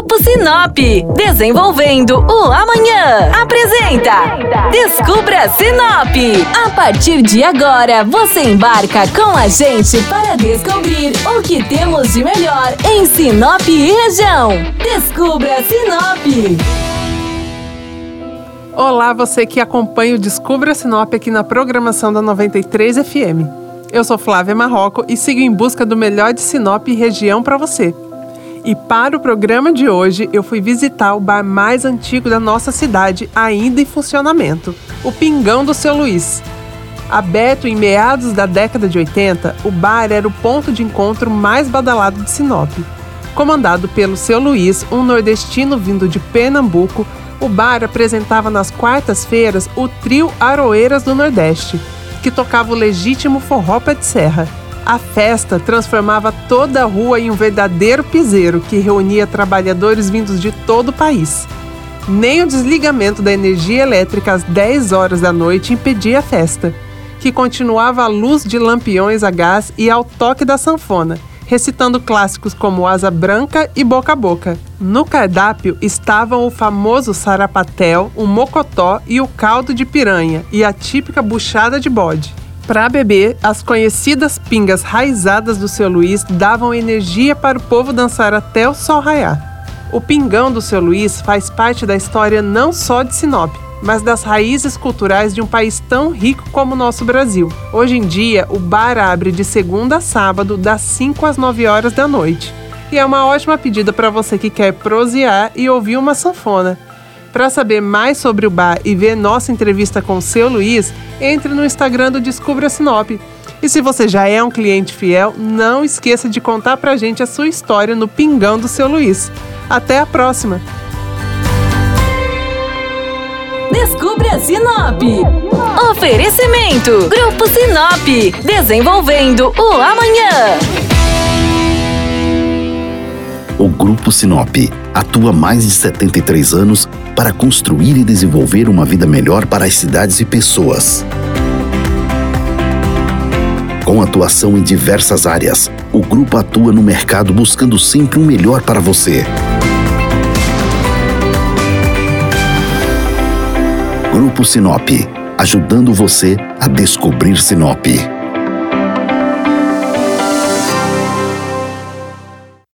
Grupo Sinop, desenvolvendo o amanhã. Apresenta Descubra Sinop. A partir de agora, você embarca com a gente para descobrir o que temos de melhor em Sinop e região. Descubra Sinop. Olá, você que acompanha o Descubra Sinop aqui na programação da 93 FM. Eu sou Flávia Marroco e sigo em busca do melhor de Sinop e região para você. E para o programa de hoje, eu fui visitar o bar mais antigo da nossa cidade, ainda em funcionamento, o Pingão do Seu Luiz. Aberto em meados da década de 80, o bar era o ponto de encontro mais badalado de Sinop. Comandado pelo Seu Luiz, um nordestino vindo de Pernambuco, o bar apresentava nas quartas-feiras o trio Aroeiras do Nordeste, que tocava o legítimo forró pé de serra. A festa transformava toda a rua em um verdadeiro piseiro que reunia trabalhadores vindos de todo o país. Nem o desligamento da energia elétrica às 10 horas da noite impedia a festa, que continuava à luz de lampiões a gás e ao toque da sanfona, recitando clássicos como Asa Branca e Boca a Boca. No cardápio estavam o famoso sarapatel, o mocotó e o caldo de piranha e a típica buchada de bode. Para beber, as conhecidas pingas raizadas do seu Luiz davam energia para o povo dançar até o sol raiar. O pingão do seu Luiz faz parte da história não só de Sinop, mas das raízes culturais de um país tão rico como o nosso Brasil. Hoje em dia, o bar abre de segunda a sábado, das 5 às 9 horas da noite. E é uma ótima pedida para você que quer prosear e ouvir uma sanfona. Para saber mais sobre o bar e ver nossa entrevista com o seu Luiz, entre no Instagram do Descubra Sinop. E se você já é um cliente fiel, não esqueça de contar pra gente a sua história no Pingão do seu Luiz. Até a próxima! Descubra Sinop. Oferecimento: Grupo Sinop. Desenvolvendo o amanhã. O Grupo Sinop atua mais de 73 anos para construir e desenvolver uma vida melhor para as cidades e pessoas. Com atuação em diversas áreas, o grupo atua no mercado buscando sempre o um melhor para você. Grupo Sinop, ajudando você a descobrir Sinop.